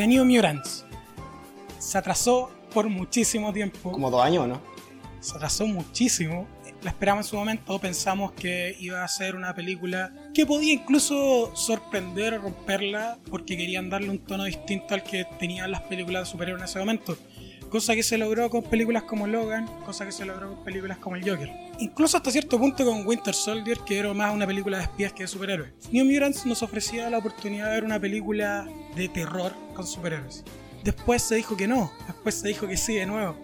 The New Mutants. Se atrasó por muchísimo tiempo. Como dos años, ¿no? Se atrasó muchísimo. La esperamos en su momento, pensamos que iba a ser una película que podía incluso sorprender o romperla porque querían darle un tono distinto al que tenían las películas de superhéroes en ese momento. Cosa que se logró con películas como Logan, cosa que se logró con películas como el Joker. Incluso hasta cierto punto con Winter Soldier, que era más una película de espías que de superhéroes. New Mutants nos ofrecía la oportunidad de ver una película de terror con superhéroes. Después se dijo que no, después se dijo que sí de nuevo.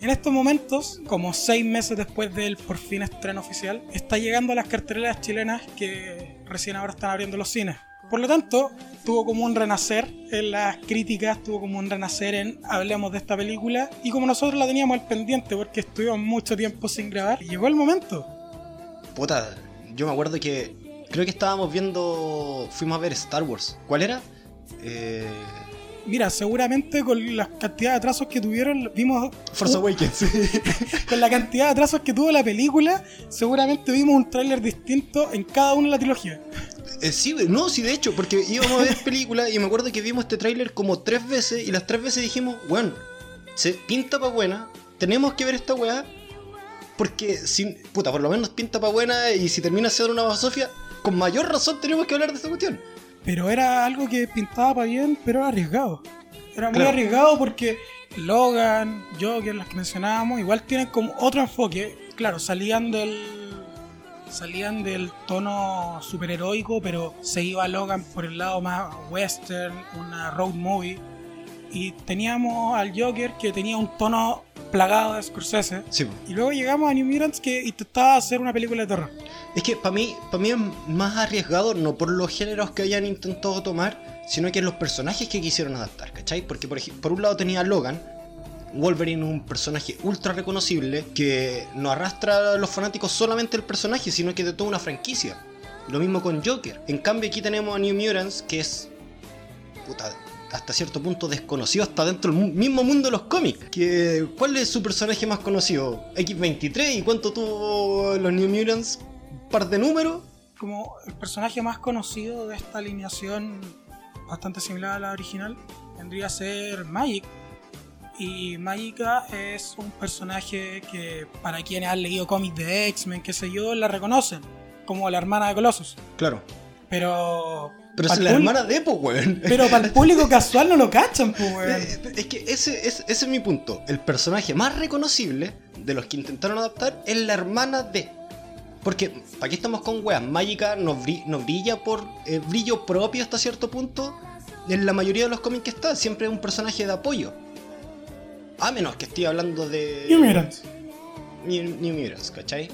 En estos momentos, como seis meses después del por fin estreno oficial, está llegando a las carteleras chilenas que recién ahora están abriendo los cines. Por lo tanto, tuvo como un renacer en las críticas, tuvo como un renacer en hablemos de esta película y como nosotros la teníamos al pendiente porque estuvimos mucho tiempo sin grabar, llegó el momento. Puta, yo me acuerdo que creo que estábamos viendo, fuimos a ver Star Wars. ¿Cuál era? Eh... Mira, seguramente con la cantidad de atrasos que tuvieron, vimos. Force Awakens. con la cantidad de atrasos que tuvo la película, seguramente vimos un tráiler distinto en cada una de la trilogía. Eh, sí, no, sí, de hecho, porque íbamos a ver películas y me acuerdo que vimos este tráiler como tres veces y las tres veces dijimos, bueno, se pinta pa' buena, tenemos que ver esta weá, porque, si, puta, por lo menos pinta pa' buena y si termina siendo una basofia, con mayor razón tenemos que hablar de esta cuestión. Pero era algo que pintaba para bien, pero era arriesgado. Era muy arriesgado porque Logan, Joker, las que mencionábamos, igual tienen como otro enfoque. Claro, salían del salían del tono superheroico, pero se iba Logan por el lado más western, una road movie. Y teníamos al Joker que tenía un tono plagado de Scorsese. Y luego llegamos a New Mutants que intentaba hacer una película de terror. Es que para mí, para mí es más arriesgado, no por los géneros que hayan intentado tomar, sino que los personajes que quisieron adaptar, ¿cachai? Porque por, por un lado tenía a Logan, Wolverine es un personaje ultra reconocible que no arrastra a los fanáticos solamente el personaje, sino que de toda una franquicia. Lo mismo con Joker. En cambio aquí tenemos a New Mutants, que es puta, hasta cierto punto desconocido hasta dentro del mismo mundo de los cómics. Que, ¿Cuál es su personaje más conocido? X23 y cuánto tuvo los New Mutants? ¿Un par de números? Como el personaje más conocido de esta alineación bastante similar a la original vendría a ser Magic, y Magica es un personaje que para quienes han leído cómics de X-Men, qué sé yo, la reconocen como la hermana de Colossus. Claro. Pero. Pero es la hermana de Po, weón. Pero para el público casual no lo cachan, po, weón. Eh, es que ese, ese, es mi punto. El personaje más reconocible de los que intentaron adaptar es la hermana de. Porque, aquí estamos con weas? Magica nos, brilla por eh, brillo propio hasta cierto punto. En la mayoría de los cómics que está, siempre es un personaje de apoyo. A menos que estoy hablando de. New Mutants. New, New ¿cachai?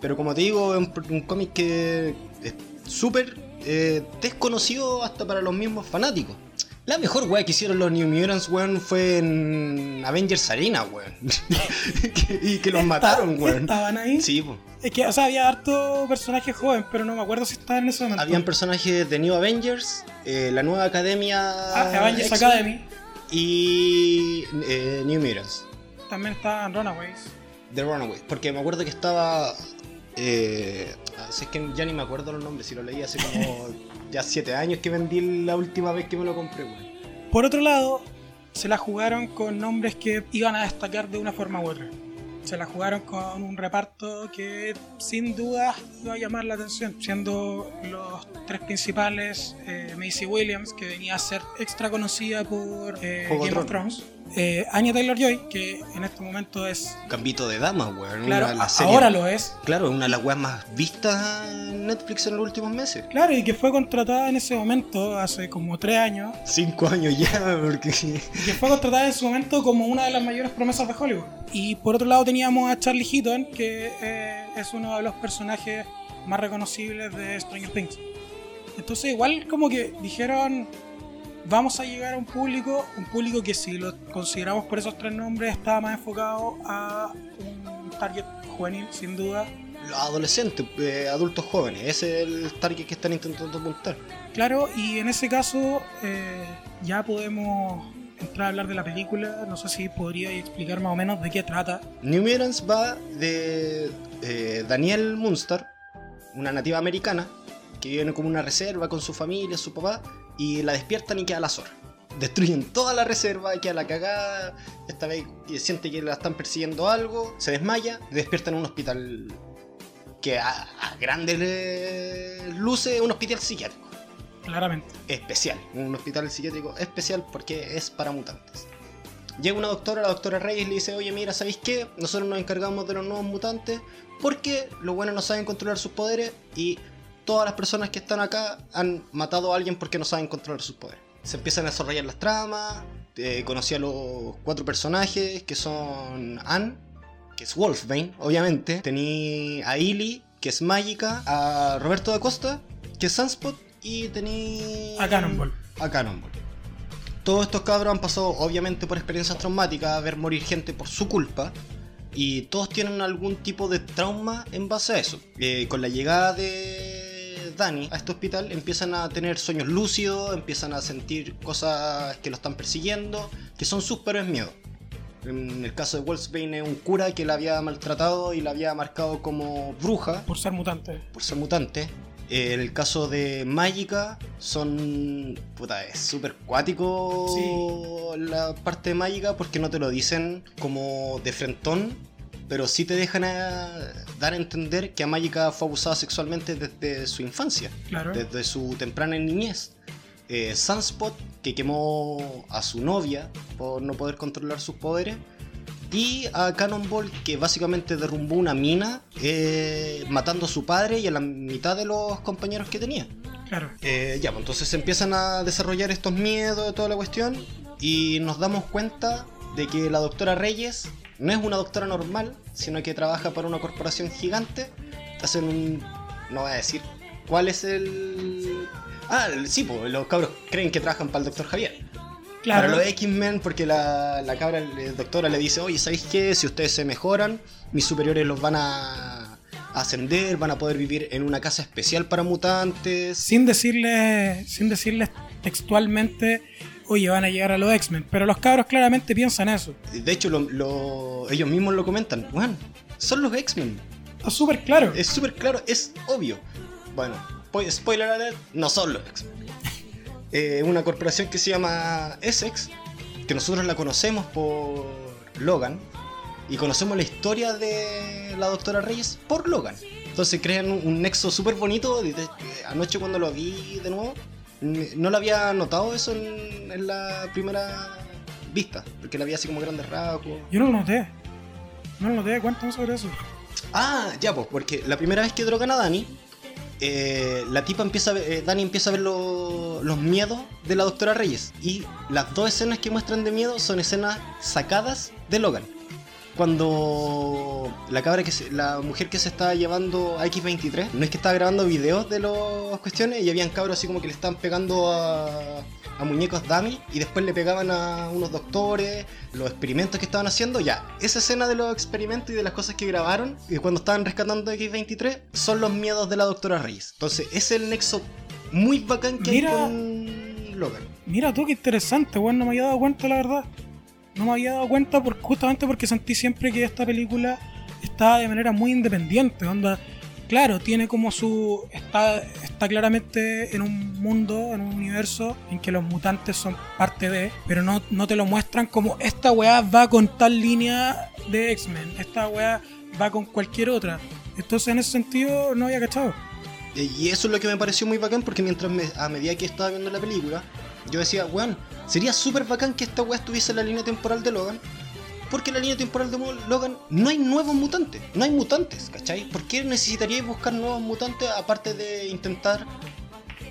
Pero como te digo, es un, cómic que es súper eh, desconocido hasta para los mismos fanáticos. La mejor weá que hicieron los New Mutants, weón, fue en Avengers Arena, weón. y que los mataron, weón. ¿Estaban ahí? Sí, pues. Es que, o sea, había harto personaje joven, pero no me acuerdo si estaban en ese momento. Habían personajes de New Avengers, eh, la nueva academia. Ah, Avengers Academy y eh, New Mutants. También está Runaways. The Runaways, porque me acuerdo que estaba. Eh, es que ya ni me acuerdo los nombres, si lo leí hace como ya 7 años que vendí la última vez que me lo compré, Por otro lado, se la jugaron con nombres que iban a destacar de una forma u otra. Se la jugaron con un reparto que sin duda iba a llamar la atención, siendo los tres principales eh, Macy Williams, que venía a ser extra conocida por eh, Game of Thrones, eh, Anya Taylor Joy, que en este momento es. Gambito de dama, weón. Claro, ahora lo es. Claro, una de las weas más vistas en Netflix en los últimos meses. Claro, y que fue contratada en ese momento, hace como tres años. Cinco años ya, porque. Y que fue contratada en su momento como una de las mayores promesas de Hollywood. Y por otro lado teníamos a Charlie Heaton, que eh, es uno de los personajes más reconocibles de Stranger Things. Entonces, igual como que dijeron vamos a llegar a un público, un público que si lo consideramos por esos tres nombres está más enfocado a un target juvenil, sin duda. Los adolescentes, eh, adultos jóvenes, ese es el target que están intentando apuntar. Claro, y en ese caso eh, ya podemos entrar a hablar de la película. No sé si podría explicar más o menos de qué trata. New Mutants va de eh, Daniel Munster, una nativa americana, que vive como una reserva con su familia, su papá, y la despiertan y queda la zorra. destruyen toda la reserva, que a la cagada, esta vez siente que la están persiguiendo algo, se desmaya, despierta en un hospital que a, a grandes luces es un hospital psiquiátrico. Claramente. Especial, un hospital psiquiátrico especial porque es para mutantes. Llega una doctora, la doctora Reyes le dice, oye mira, ¿sabéis qué? Nosotros nos encargamos de los nuevos mutantes porque los buenos no saben controlar sus poderes y todas las personas que están acá han matado a alguien porque no saben controlar sus poderes. Se empiezan a desarrollar las tramas, eh, conocí a los cuatro personajes que son Anne, que es Wolfbane, obviamente. Tení a Illy, que es Mágica, a Roberto da Costa, que es Sunspot, y tení... A Cannonball. A Cannonball. Todos estos cabros han pasado obviamente por experiencias traumáticas, a ver morir gente por su culpa. Y todos tienen algún tipo de trauma en base a eso. Eh, con la llegada de Dani a este hospital empiezan a tener sueños lúcidos, empiezan a sentir cosas que lo están persiguiendo, que son sus peores miedos. En el caso de Wolfsbane es un cura que la había maltratado y la había marcado como bruja Por ser mutante. por ser mutante. Eh, En el caso de Mágica, son. Puta, es súper cuático la parte de Mágica porque no te lo dicen como de frentón, pero sí te dejan a dar a entender que a Mágica fue abusada sexualmente desde su infancia, Claro. desde su temprana niñez. Eh, Sunspot, que quemó a su novia por no poder controlar sus poderes. Y a Cannonball, que básicamente derrumbó una mina, eh, matando a su padre y a la mitad de los compañeros que tenía. Claro. Eh, ya, pues entonces se empiezan a desarrollar estos miedos de toda la cuestión. Y nos damos cuenta de que la doctora Reyes no es una doctora normal, sino que trabaja para una corporación gigante. Hacen un. No voy a decir cuál es el. Ah, sí, pues los cabros creen que trabajan para el doctor Javier. Claro. Para los X-Men, porque la, la cabra la doctora le dice, oye, ¿sabéis qué? Si ustedes se mejoran, mis superiores los van a ascender, van a poder vivir en una casa especial para mutantes. Sin decirles, sin decirles textualmente, oye, van a llegar a los X-Men. Pero los cabros claramente piensan eso. De hecho, lo- lo- ellos mismos lo comentan. Bueno, son los X-Men. Está súper claro. Es súper claro, es obvio. Bueno, po- spoiler alert, no son los X-Men. Eh, una corporación que se llama Essex, que nosotros la conocemos por Logan, y conocemos la historia de la doctora Reyes por Logan. Entonces crean un, un nexo súper bonito. anoche cuando lo vi de nuevo, no lo había notado eso en, en la primera vista, porque la vi así como grandes rasgos. Yo no lo noté. No lo noté. Cuéntame sobre eso. Ah, ya pues, porque la primera vez que drogan a Dani, eh, la tipa empieza a ver, eh, Dani empieza a ver lo- los miedos de la doctora Reyes. Y las dos escenas que muestran de miedo son escenas sacadas de Logan. Cuando la cabra que se- la mujer que se estaba llevando a X23, no es que estaba grabando videos de las cuestiones y habían cabros así como que le estaban pegando a, a muñecos dummy y después le pegaban a unos doctores, los experimentos que estaban haciendo, ya, esa escena de los experimentos y de las cosas que grabaron y cuando estaban rescatando a X23 son los miedos de la doctora Reyes. Entonces, ese es el nexo muy bacán que Mira. hay con Logan. Mira tú, qué interesante, weón. No me había dado cuenta, la verdad. No me había dado cuenta por, justamente porque sentí siempre que esta película estaba de manera muy independiente. Onda, claro, tiene como su. Está, está claramente en un mundo, en un universo en que los mutantes son parte de, pero no, no te lo muestran como esta weá va con tal línea de X-Men, esta weá va con cualquier otra. Entonces, en ese sentido, no había cachado. Y eso es lo que me pareció muy bacán porque mientras me- a medida que estaba viendo la película, yo decía, weón, sería súper bacán que esta weá estuviese en la línea temporal de Logan. Porque en la línea temporal de Logan no hay nuevos mutantes, no hay mutantes, ¿cachai? ¿Por qué necesitaríais buscar nuevos mutantes aparte de intentar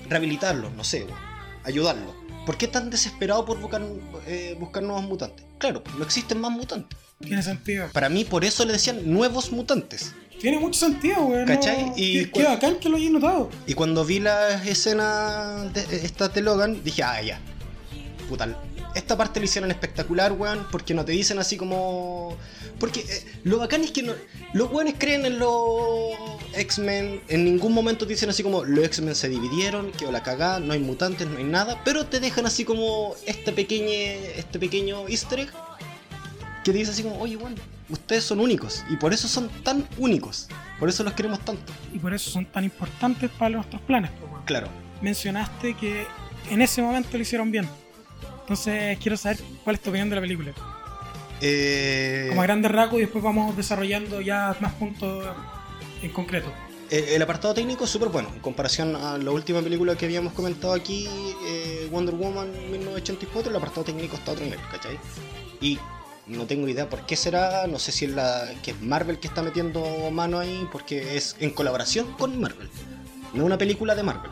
rehabilitarlos, no sé, weón, ayudarlos? ¿Por qué tan desesperado por buscar, eh, buscar nuevos mutantes? Claro, no existen más mutantes. Tiene sentido. Para mí, por eso le decían nuevos mutantes. Tiene mucho sentido, weón. ¿Cachai? No, Y cu- bacán que lo hayas notado. Y cuando vi las escenas de estas de Logan, dije, ah, ya. Puta, esta parte lo hicieron espectacular, weón, porque no te dicen así como... Porque eh, lo bacán es que no- los weones creen en los X-Men, en ningún momento te dicen así como los X-Men se dividieron, que la cagá, no hay mutantes, no hay nada, pero te dejan así como este pequeño, este pequeño easter egg que te dice así como, oye, weón, ustedes son únicos, y por eso son tan únicos, por eso los queremos tanto. Y por eso son tan importantes para nuestros planes, weón. Claro. Mencionaste que en ese momento lo hicieron bien. Entonces quiero saber cuál es tu opinión de la película. Eh, Como a grandes rasgos y después vamos desarrollando ya más puntos en concreto. eh, el apartado técnico es súper bueno. En comparación a la última película que habíamos comentado aquí, eh, Wonder Woman 1984, el apartado técnico está a otro nivel, ¿cachai? Y no tengo idea por qué será, no sé si es, la, que es Marvel que está metiendo mano ahí, porque es en colaboración con Marvel. No es una película de Marvel.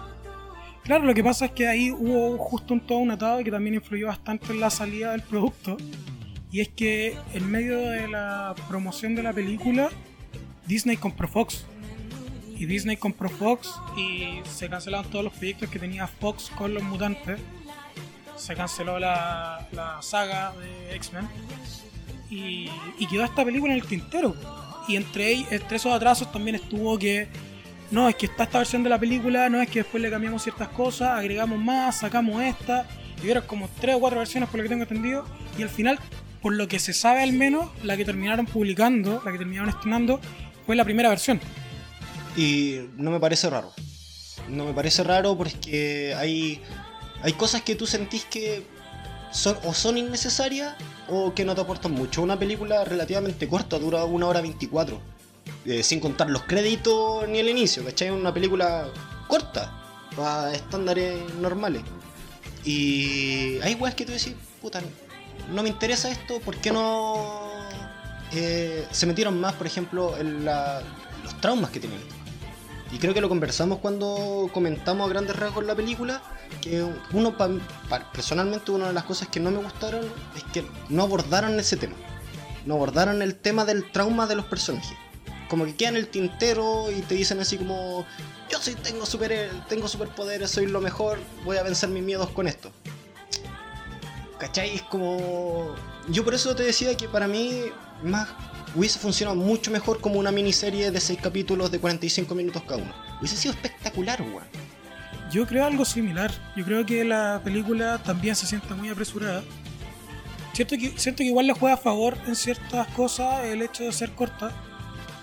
Claro, lo que pasa es que ahí hubo justo un todo un atado que también influyó bastante en la salida del producto. Y es que en medio de la promoción de la película, Disney compró Fox. Y Disney compró Fox y se cancelaron todos los proyectos que tenía Fox con los mutantes. Se canceló la, la saga de X-Men. Y, y quedó esta película en el tintero. Y entre, entre esos atrasos también estuvo que no, es que está esta versión de la película, no es que después le cambiamos ciertas cosas, agregamos más, sacamos esta, y vieron como tres o cuatro versiones por lo que tengo entendido, y al final, por lo que se sabe al menos, la que terminaron publicando, la que terminaron estrenando, fue la primera versión. Y no me parece raro. No me parece raro porque hay, hay cosas que tú sentís que son, o son innecesarias o que no te aportan mucho. Una película relativamente corta, dura una hora 24. Eh, sin contar los créditos ni el inicio, ¿cachai? Una película corta, para estándares normales. Y hay weas que tú decís, puta, no me interesa esto, ¿por qué no eh, se metieron más, por ejemplo, en la- los traumas que tiene esto? Y creo que lo conversamos cuando comentamos a grandes rasgos la película, que uno, pa- personalmente, una de las cosas que no me gustaron es que no abordaron ese tema. No abordaron el tema del trauma de los personajes. Como que queda en el tintero y te dicen así como, yo sí tengo, super, tengo superpoderes, soy lo mejor, voy a vencer mis miedos con esto. ¿Cachai? Es como... Yo por eso te decía que para mí más hubiese funcionado mucho mejor como una miniserie de 6 capítulos de 45 minutos cada uno. Hubiese sido espectacular, weón. Yo creo algo similar. Yo creo que la película también se siente muy apresurada. Siento que, siento que igual le juega a favor en ciertas cosas el hecho de ser corta.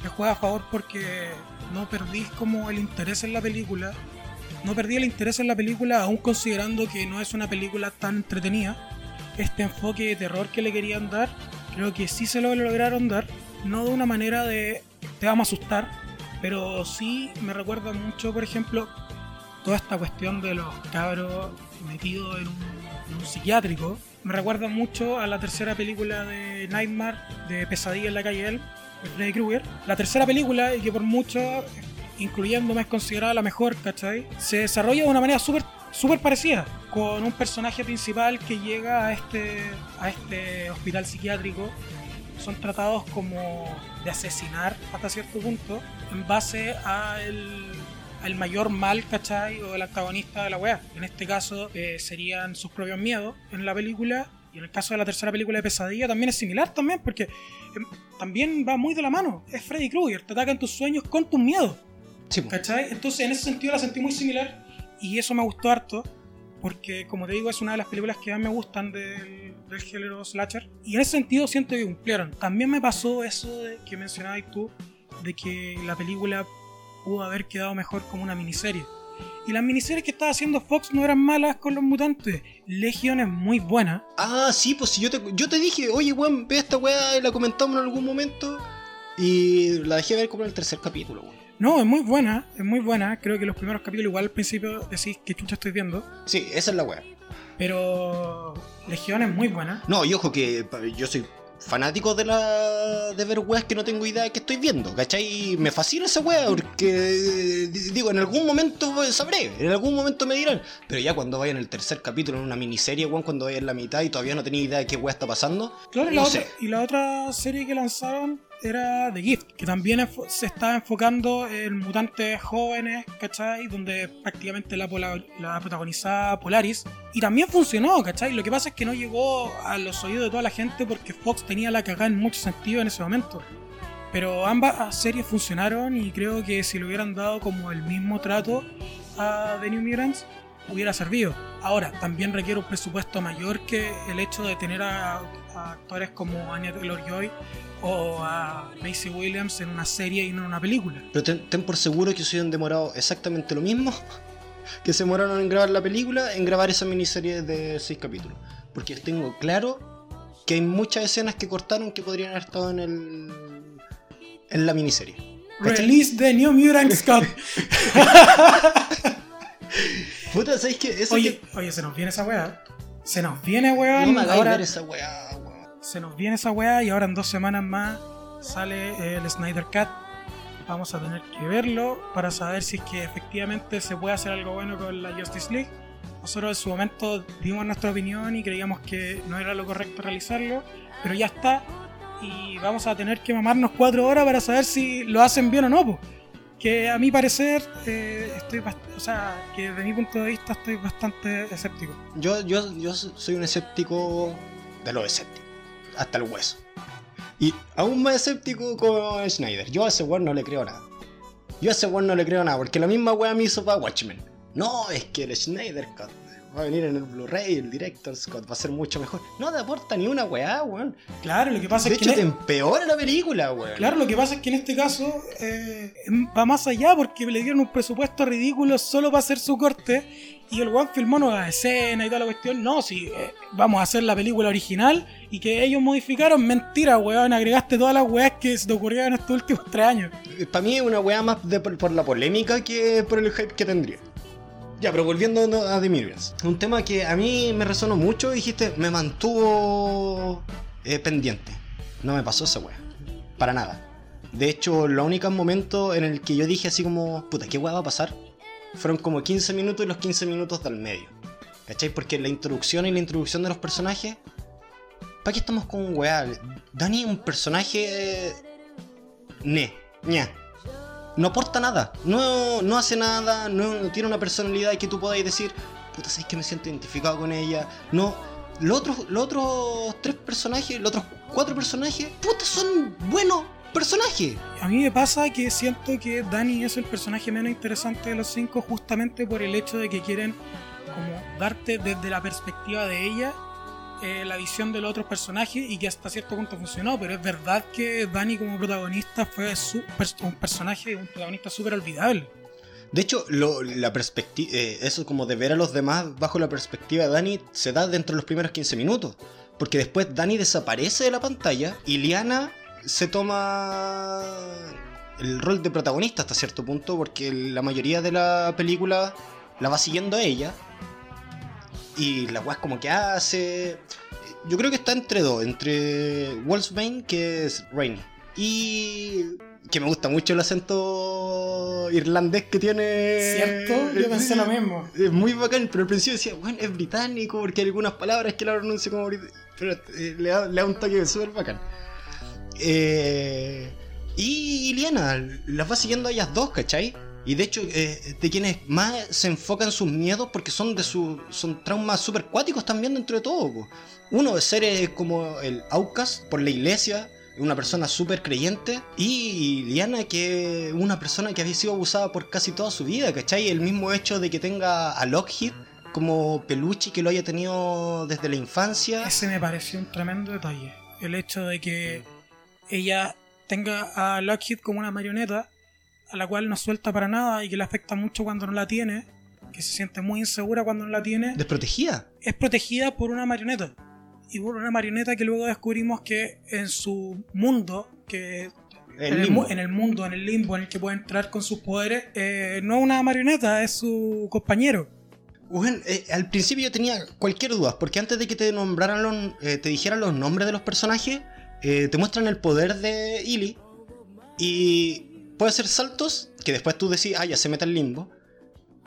Le juega a favor porque no perdís como el interés en la película. No perdí el interés en la película aún considerando que no es una película tan entretenida. Este enfoque de terror que le querían dar, creo que sí se lo lograron dar. No de una manera de te vamos a asustar, pero sí me recuerda mucho, por ejemplo, toda esta cuestión de los cabros metidos en un, en un psiquiátrico me recuerda mucho a la tercera película de Nightmare de Pesadilla en la calle Elm Freddy Krueger. La tercera película, y que por mucho, incluyéndome, es considerada la mejor, ¿cachai? Se desarrolla de una manera súper súper parecida, con un personaje principal que llega a este, a este hospital psiquiátrico. Son tratados como de asesinar hasta cierto punto, en base a el, al mayor mal, ¿cachai? O el antagonista de la weá. En este caso eh, serían sus propios miedos en la película. Y en el caso de la tercera película de Pesadilla también es similar también, porque em, también va muy de la mano. Es Freddy Krueger, te ataca en tus sueños con tus miedos. Sí, po. ¿Cachai? Entonces en ese sentido la sentí muy similar y eso me gustó harto porque como te digo es una de las películas que más me gustan del, del género slasher y en ese sentido siento que cumplieron. También me pasó eso de, que mencionabas tú de que la película pudo haber quedado mejor como una miniserie. Y las miniseries que estaba haciendo Fox no eran malas con los mutantes. Legion es muy buena. Ah, sí, pues si yo te, yo te dije, oye, weón, ve esta weá y la comentamos en algún momento. Y la dejé ver como en el tercer capítulo, weón. No, es muy buena, es muy buena. Creo que los primeros capítulos igual al principio decís que chucha estoy viendo. Sí, esa es la weá. Pero Legión es muy buena. No, y ojo que yo soy fanático de la de ver weas que no tengo idea de que estoy viendo, ¿cachai? Me fascina esa wea porque di- digo, en algún momento sabré, en algún momento me dirán, pero ya cuando vaya en el tercer capítulo en una miniserie, weón, cuando vaya en la mitad y todavía no tenía idea de qué wea está pasando, Claro, y no la, sé. otra, y la otra serie que lanzaron era The Gift, que también se estaba enfocando en mutantes jóvenes, ¿cachai? Donde prácticamente la, pola- la protagonizaba Polaris. Y también funcionó, ¿cachai? Lo que pasa es que no llegó a los oídos de toda la gente porque Fox tenía la cagada en mucho sentido en ese momento. Pero ambas series funcionaron y creo que si le hubieran dado como el mismo trato a The New Mutants, hubiera servido. Ahora, también requiere un presupuesto mayor que el hecho de tener a, a actores como Anya Taylor-Joy o a Macy Williams en una serie y no en una película. Pero ten, ten por seguro que se hubieran demorado exactamente lo mismo que se demoraron en grabar la película, en grabar esa miniserie de seis capítulos. porque tengo claro que hay muchas escenas que cortaron que podrían haber estado en el en la miniserie. ¿Cachai? Release the New Mutant Scott. Puta, ¿sabes qué? Eso Oye, que- oye, se nos viene esa weá. Se nos viene, weón. no me ahora ver esa weá. Se nos viene esa weá y ahora en dos semanas más sale el Snyder Cut. Vamos a tener que verlo para saber si es que efectivamente se puede hacer algo bueno con la Justice League. Nosotros en su momento dimos nuestra opinión y creíamos que no era lo correcto realizarlo, pero ya está. Y vamos a tener que mamarnos cuatro horas para saber si lo hacen bien o no. Que a mi parecer, eh, estoy o sea, que desde mi punto de vista estoy bastante escéptico. Yo, yo, yo soy un escéptico de los escépticos, hasta el hueso. Y aún más escéptico con Schneider. Yo a ese weón no le creo nada. Yo a ese weón no le creo nada, porque la misma weá me hizo para Watchmen. No, es que el Schneider va a venir en el Blu-ray, el Director's Cut va a ser mucho mejor. No te aporta ni una weá, weón. Claro, lo que pasa De es hecho, que... te empeora la película, weón. Claro, lo que pasa es que en este caso eh, va más allá porque le dieron un presupuesto ridículo solo para hacer su corte y el one filmó nuevas escenas y toda la cuestión. No, si eh, vamos a hacer la película original y que ellos modificaron, mentira, weón, agregaste todas las weas que se te ocurrieron en estos últimos tres años. Para mí es una weá más de- por, por la polémica que por el hype que tendría. Ya, pero volviendo a The. Un tema que a mí me resonó mucho, dijiste, me mantuvo eh, pendiente. No me pasó esa weá. Para nada. De hecho, los únicos momentos en el que yo dije así como, puta, ¿qué weá va a pasar? Fueron como 15 minutos y los 15 minutos del medio. ¿Cachai? Porque la introducción y la introducción de los personajes... ¿Para qué estamos con weá? Dani es un personaje... eh, Ne, ña. No aporta nada, no, no hace nada, no tiene una personalidad que tú podáis decir, puta, sabes que me siento identificado con ella. No, los otros, los otros tres personajes, los otros cuatro personajes, puta, son buenos personajes. A mí me pasa que siento que Dani es el personaje menos interesante de los cinco justamente por el hecho de que quieren como darte desde la perspectiva de ella eh, la visión de los otros personajes y que hasta cierto punto funcionó, pero es verdad que Dani como protagonista fue un personaje, un protagonista súper olvidable. De hecho, la perspectiva, eso como de ver a los demás bajo la perspectiva de Dani se da dentro de los primeros 15 minutos. Porque después Dani desaparece de la pantalla y Liana se toma el rol de protagonista hasta cierto punto porque la mayoría de la película la va siguiendo a ella. Y la weá es como que hace... Yo creo que está entre dos, entre Wolfsbane, que es Rainy, y que me gusta mucho el acento irlandés que tiene. ¿Cierto? Yo pensé lo mismo. Es muy bacán, pero al principio decía, bueno, es británico, porque hay algunas palabras que la pronuncia como británico. Pero eh, le, da, le da un toque súper bacán. Eh, y Iliana las va siguiendo a ellas dos, ¿cachai? Y de hecho, eh, de quienes más se enfocan sus miedos porque son de su, son traumas súper cuáticos también dentro de todo. Uno de ser como el Aucas por la iglesia, una persona súper creyente, y Liana que una persona que había sido abusada por casi toda su vida, ¿cachai? El mismo hecho de que tenga a Lockheed como peluche que lo haya tenido desde la infancia. Ese me pareció un tremendo detalle. El hecho de que ella tenga a Lockheed como una marioneta a la cual no suelta para nada y que le afecta mucho cuando no la tiene, que se siente muy insegura cuando no la tiene, Desprotegida. es protegida por una marioneta. Y por una marioneta que luego descubrimos que en su mundo, que El en, el, en el mundo, en el limbo en el que puede entrar con sus poderes, eh, no es una marioneta, es su compañero. Bueno, eh, al principio yo tenía cualquier duda, porque antes de que te nombraran los, eh, te dijeran los nombres de los personajes, eh, te muestran el poder de Illy y puede hacer saltos que después tú decís, ah, ya se mete al limbo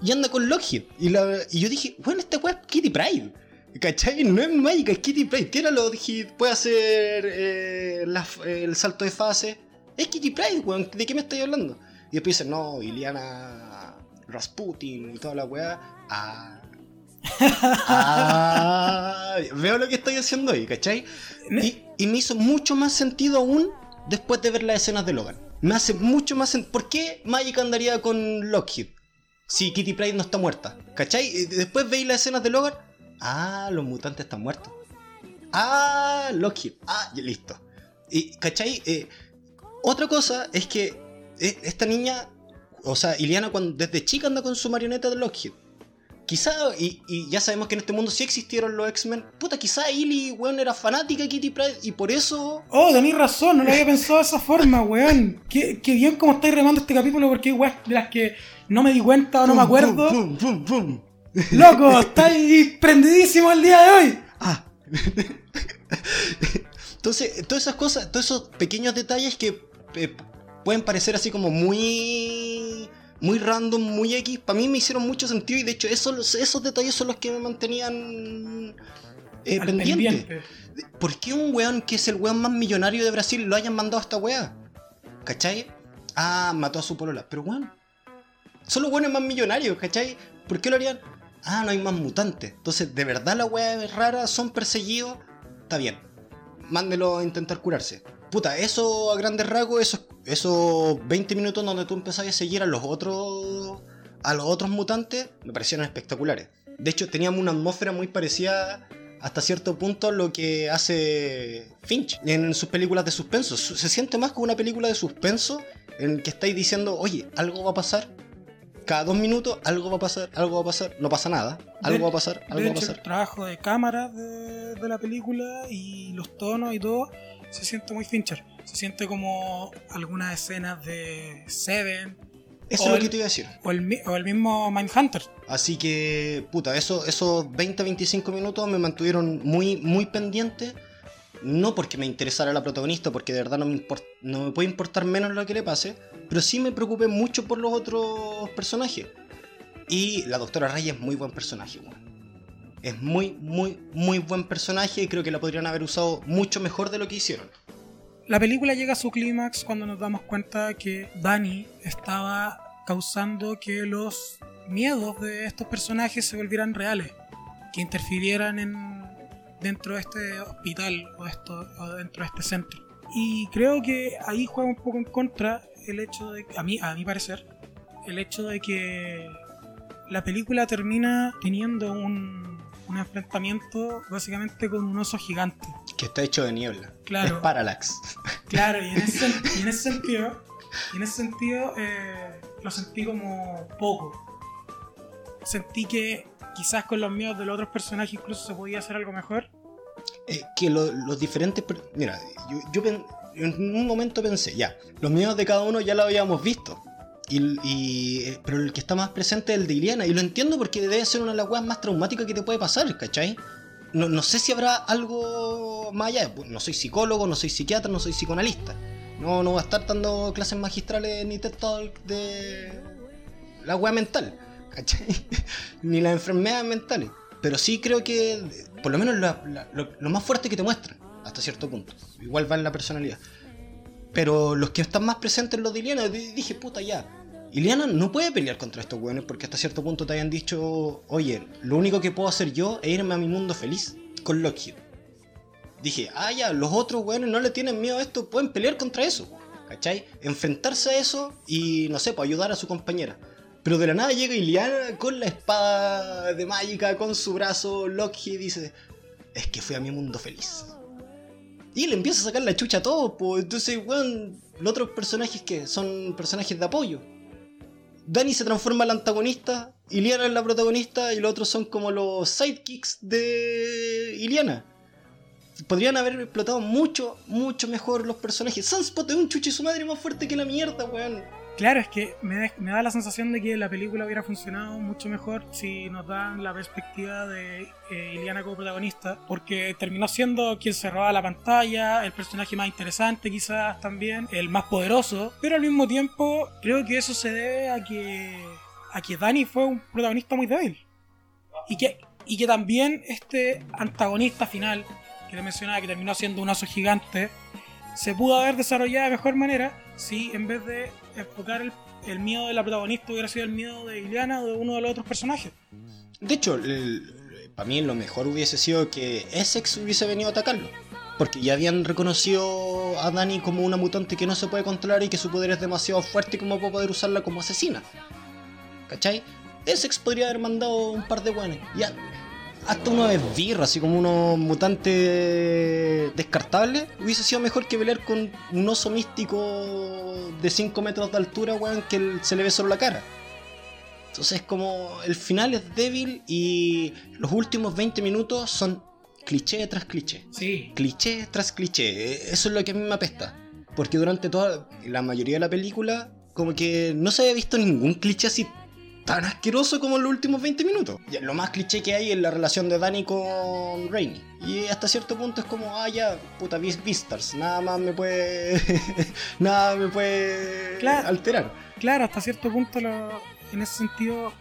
y anda con Lockheed. Y, la- y yo dije, bueno, este weá es Kitty Pride. ¿Cachai? No es mágica, es Kitty Pride. Tiene a Lockheed, puede hacer eh, la el salto de fase. Es Kitty Pride, weón. ¿De qué me estáis hablando? Y después dicen, no, Iliana Rasputin y toda la weá. Ah. Ah, veo lo que estoy haciendo ahí, ¿cachai? Y, y me hizo mucho más sentido aún después de ver las escenas de Logan. Me hace mucho más sentido. ¿Por qué Magic andaría con Lockheed? Si Kitty Pryde no está muerta. ¿Cachai? Después veis las escenas de Logan. Ah, los mutantes están muertos. Ah, Lockheed. Ah, listo. Y, ¿cachai? Eh, otra cosa es que eh, esta niña, o sea, Iliana cuando, desde chica anda con su marioneta de Lockheed. Quizá, y, y ya sabemos que en este mundo sí existieron los X-Men. Puta, quizá Illy, weón, era fanática de Kitty Pride y por eso. Oh, tenéis razón, no lo había pensado de esa forma, weón. Qué, qué bien como estáis remando este capítulo porque hay weas de las que no me di cuenta o no me acuerdo. Pum, pum, pum, pum. Loco, estáis prendidísimo el día de hoy. Ah. Entonces, todas esas cosas, todos esos pequeños detalles que eh, pueden parecer así como muy muy random, muy X, para mí me hicieron mucho sentido y de hecho esos, esos detalles son los que me mantenían eh, pendiente. ¿Por qué un weón que es el weón más millonario de Brasil lo hayan mandado a esta weá? ¿Cachai? Ah, mató a su polola. Pero weón, son los weones más millonarios, ¿cachai? ¿Por qué lo harían? Ah, no hay más mutantes. Entonces, ¿de verdad la weá es rara? ¿Son perseguidos? Está bien. Mándelo a intentar curarse. Puta, eso a grandes rasgos, esos, esos 20 minutos donde tú empezabas a seguir a los otros. a los otros mutantes, me parecieron espectaculares. De hecho, teníamos una atmósfera muy parecida hasta cierto punto a lo que hace Finch en sus películas de suspenso. Su- Se siente más como una película de suspenso en que estáis diciendo, oye, algo va a pasar. Cada dos minutos algo va a pasar, algo va a pasar, no pasa nada, algo De- va a pasar, De algo va a hecho, el pasar. trabajo de cámara de, de la película y los tonos y todo se siente muy Fincher. Se siente como algunas escenas de Seven Eso es lo el- que te iba a decir. o el, o el mismo Mindhunter. Así que, puta, eso, esos 20-25 minutos me mantuvieron muy, muy pendiente. No porque me interesara la protagonista, porque de verdad no me, import- no me puede importar menos lo que le pase, pero sí me preocupé mucho por los otros personajes. Y la doctora Ray es muy buen personaje. Es muy, muy, muy buen personaje y creo que la podrían haber usado mucho mejor de lo que hicieron. La película llega a su clímax cuando nos damos cuenta que Danny estaba causando que los miedos de estos personajes se volvieran reales, que interfirieran en dentro de este hospital o dentro de este centro. Y creo que ahí juega un poco en contra el hecho de, a mí, a mi parecer, el hecho de que la película termina teniendo un, un enfrentamiento básicamente con un oso gigante. Que está hecho de niebla. Claro. Es Parallax. Claro, y en ese, y en ese sentido, y en ese sentido eh, lo sentí como poco. Sentí que quizás con los miedos de los otros personajes incluso se podía hacer algo mejor. Eh, que lo- los diferentes. Mira, yo, yo pen- en un momento pensé, ya, los miedos de cada uno ya lo habíamos visto. Y, eh, pero el que está más presente es el de Iliana. Y lo entiendo porque debe ser una de las weas más traumáticas que te puede pasar, ¿cachai? No, no sé si habrá algo más allá. No soy psicólogo, no soy psiquiatra, no soy psicoanalista. No, no voy a estar dando clases magistrales ni TED Talk de la wea mental, ¿cachai? ni las enfermedades mentales. Pero sí creo que, por lo menos, la- la- lo, lo más fuerte que te muestran, hasta cierto punto. Igual va en la personalidad. Pero los que están más presentes los de Iliana, di- dije, puta, ya. Iliana no puede pelear contra estos weones porque hasta cierto punto te habían dicho, oye, lo único que puedo hacer yo es irme a mi mundo feliz con Lockheed. Dije, ah, ya, los otros weones no le tienen miedo a esto, pueden pelear contra eso. ¿Cachai? Enfrentarse a eso y, no sé, pues ayudar a su compañera. Pero de la nada llega Iliana con la espada de mágica, con su brazo, Lockheed dice, es que fui a mi mundo feliz. Y le empieza a sacar la chucha a todos, pues entonces, weón, los otros personajes que son personajes de apoyo. Dani se transforma en la antagonista, Iliana es la protagonista y los otros son como los sidekicks de Iliana. Podrían haber explotado mucho, mucho mejor los personajes. Sunspot es un chuche su madre más fuerte que la mierda, weón. Claro, es que me, de- me da la sensación de que la película hubiera funcionado mucho mejor si nos dan la perspectiva de eh, Iliana como protagonista, porque terminó siendo quien se la pantalla, el personaje más interesante quizás también, el más poderoso, pero al mismo tiempo creo que eso se debe a que a que Dani fue un protagonista muy débil. Y que y que también este antagonista final que te mencionaba que terminó siendo un oso gigante se pudo haber desarrollado de mejor manera si en vez de enfocar el, miedo de la protagonista hubiera sido el miedo de Iliana o de uno de los otros personajes. De hecho, para mí lo mejor hubiese sido que Essex hubiese venido a atacarlo. Porque ya habían reconocido a Dani como una mutante que no se puede controlar y que su poder es demasiado fuerte como para poder usarla como asesina. ¿Cachai? Essex podría haber mandado un par de guanes. Ya. Hasta uno de birra, así como unos mutantes descartables, hubiese sido mejor que pelear con un oso místico de 5 metros de altura, weón, que se le ve solo la cara. Entonces como el final es débil y los últimos 20 minutos son cliché tras cliché. Sí. Cliché tras cliché. Eso es lo que a mí me apesta. Porque durante toda la mayoría de la película, como que no se había visto ningún cliché así tan asqueroso como en los últimos 20 minutos. Ya, lo más cliché que hay es la relación de Danny con Rainy. Y hasta cierto punto es como, ah, ya, puta, Beastars, nada más me puede. nada me puede Claro. alterar. Claro, hasta cierto punto lo- en ese sentido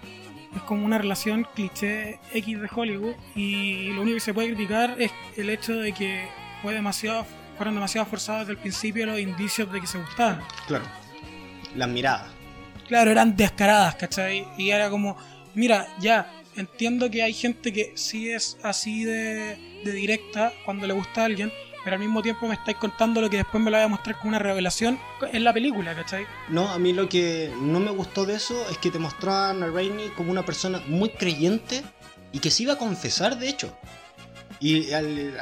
es como una relación cliché X de Hollywood y lo único que se puede criticar es el hecho de que fue demasiado, fueron demasiado forzados desde el principio los indicios de que se gustaban. Claro. Las miradas. Claro, eran descaradas, ¿cachai? Y era como, mira, ya, entiendo que hay gente que sí es así de, de directa cuando le gusta a alguien, pero al mismo tiempo me estáis contando lo que después me lo voy a mostrar como una revelación en la película, ¿cachai? No, a mí lo que no me gustó de eso es que te mostraban a Rainy como una persona muy creyente y que se iba a confesar, de hecho. Y al-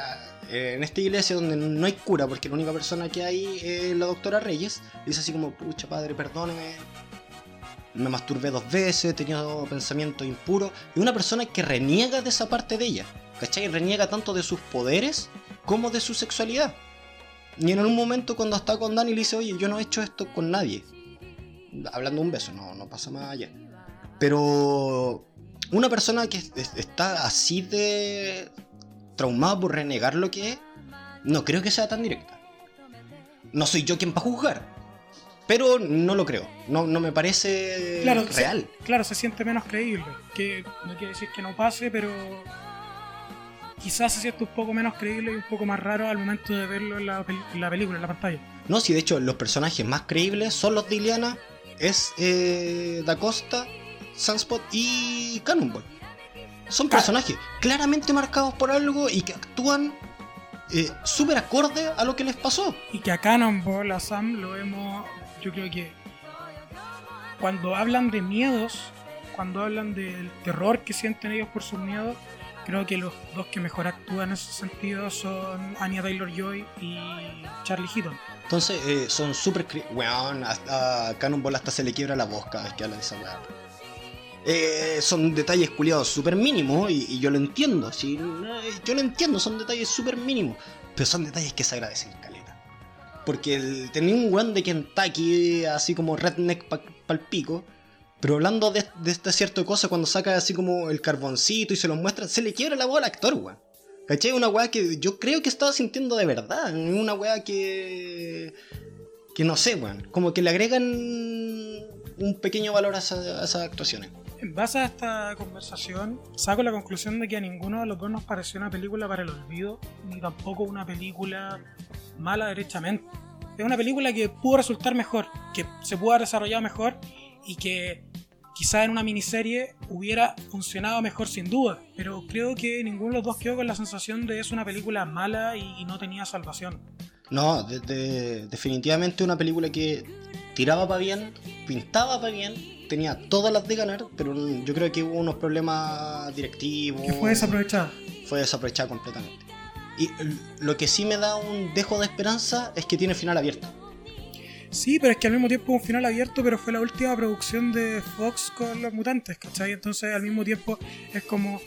en esta iglesia donde no hay cura, porque la única persona que hay es la doctora Reyes, dice así como, pucha padre, perdóneme. Me masturbé dos veces, he tenido pensamientos impuros. Y una persona que reniega de esa parte de ella. ¿Cachai? Reniega tanto de sus poderes como de su sexualidad. Y en un momento cuando está con Dani le dice, oye, yo no he hecho esto con nadie. Hablando un beso, no, no pasa más allá. Pero una persona que es- es- está así de traumada por renegar lo que es, no creo que sea tan directa. No soy yo quien para juzgar. Pero no lo creo. No, no me parece Claro, real. Se, claro, se siente menos creíble. Que no quiere decir que no pase, pero quizás se siente un poco menos creíble y un poco más raro al momento de verlo en la, en la película, en la pantalla. No, si de hecho los personajes más creíbles son los de Iliana, es eh, Da Costa, Sunspot y Cannonball. Son personajes claramente marcados por algo y que actúan eh, súper acorde a lo que les pasó. Y que a Cannonball, a Sam, lo vemos, yo creo que cuando hablan de miedos, cuando hablan del terror que sienten ellos por sus miedos, creo que los dos que mejor actúan en ese sentido son Anya Taylor-Joy y Charlie Heaton. Entonces eh, son súper... Weón, hasta- a Cannonball hasta se le quiebra la voz cada vez que habla de esa weá. Eh, son detalles culiados súper mínimos y, yo lo entiendo. sí, eh, yo lo entiendo, son detalles súper mínimos. Pero son detalles que se agradecen, caleta. Porque el, tenía un weón de Kentucky así como redneck pa- pal pico. Pero hablando de, de esta cierta cosa, cuando saca así como el carboncito y se lo muestra, se le quiebra la voz al actor, weón. ¿Cachai? Una weá que yo creo que estaba sintiendo de verdad. Una weá que. que no sé, weón. Como que le agregan un pequeño valor a esas actuaciones. En base a esta conversación, saco la conclusión de que a ninguno de los dos nos pareció una película para el olvido, ni tampoco una película mala derechamente. Es una película que pudo resultar mejor, que se pudo haber desarrollado mejor y que quizá en una miniserie hubiera funcionado mejor sin duda. Pero creo que ninguno de los dos quedó con la sensación de es una película mala y, no tenía salvación. No, de- de- definitivamente una película que tiraba para bien, pintaba para bien, tenía todas las de ganar, pero yo creo que hubo unos problemas directivos. Que fue desaprovechada. fue desaprovechada completamente. Y lo que sí me da un dejo de esperanza es que tiene final abierto. Sí, pero es que al mismo tiempo un final abierto, pero fue la última producción de Fox con los mutantes, ¿cachai? Entonces al mismo tiempo es como,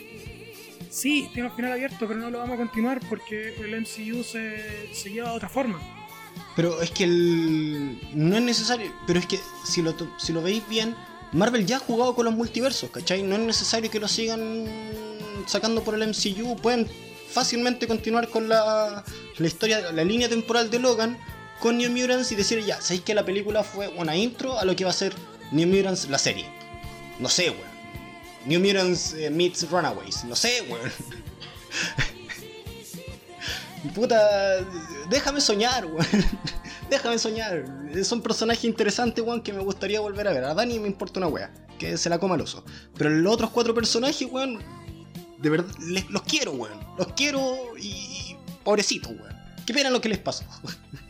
sí, tiene un final abierto, pero no lo vamos a continuar porque el MCU se, se lleva de otra forma. Pero es que el... no es necesario. Pero es que si lo, si lo veis bien, Marvel ya ha jugado con los multiversos, ¿cachai? No es necesario que lo sigan sacando por el MCU. Pueden fácilmente continuar con la, la historia, la línea temporal de Logan con New Mutants y decir ya, ¿sabéis que la película fue una intro a lo que va a ser New Mutants la serie? No sé, weón. New Mutants eh, meets Runaways. No sé, weón. Puta, déjame soñar, weón. Déjame soñar. Son personajes interesantes, weón, que me gustaría volver a ver. A Dani me importa una wea, que se la coma el oso. Pero los otros cuatro personajes, weón, de verdad, les- los quiero, weón. Los quiero y. Pobrecitos, weón. Qué pena lo que les pasó.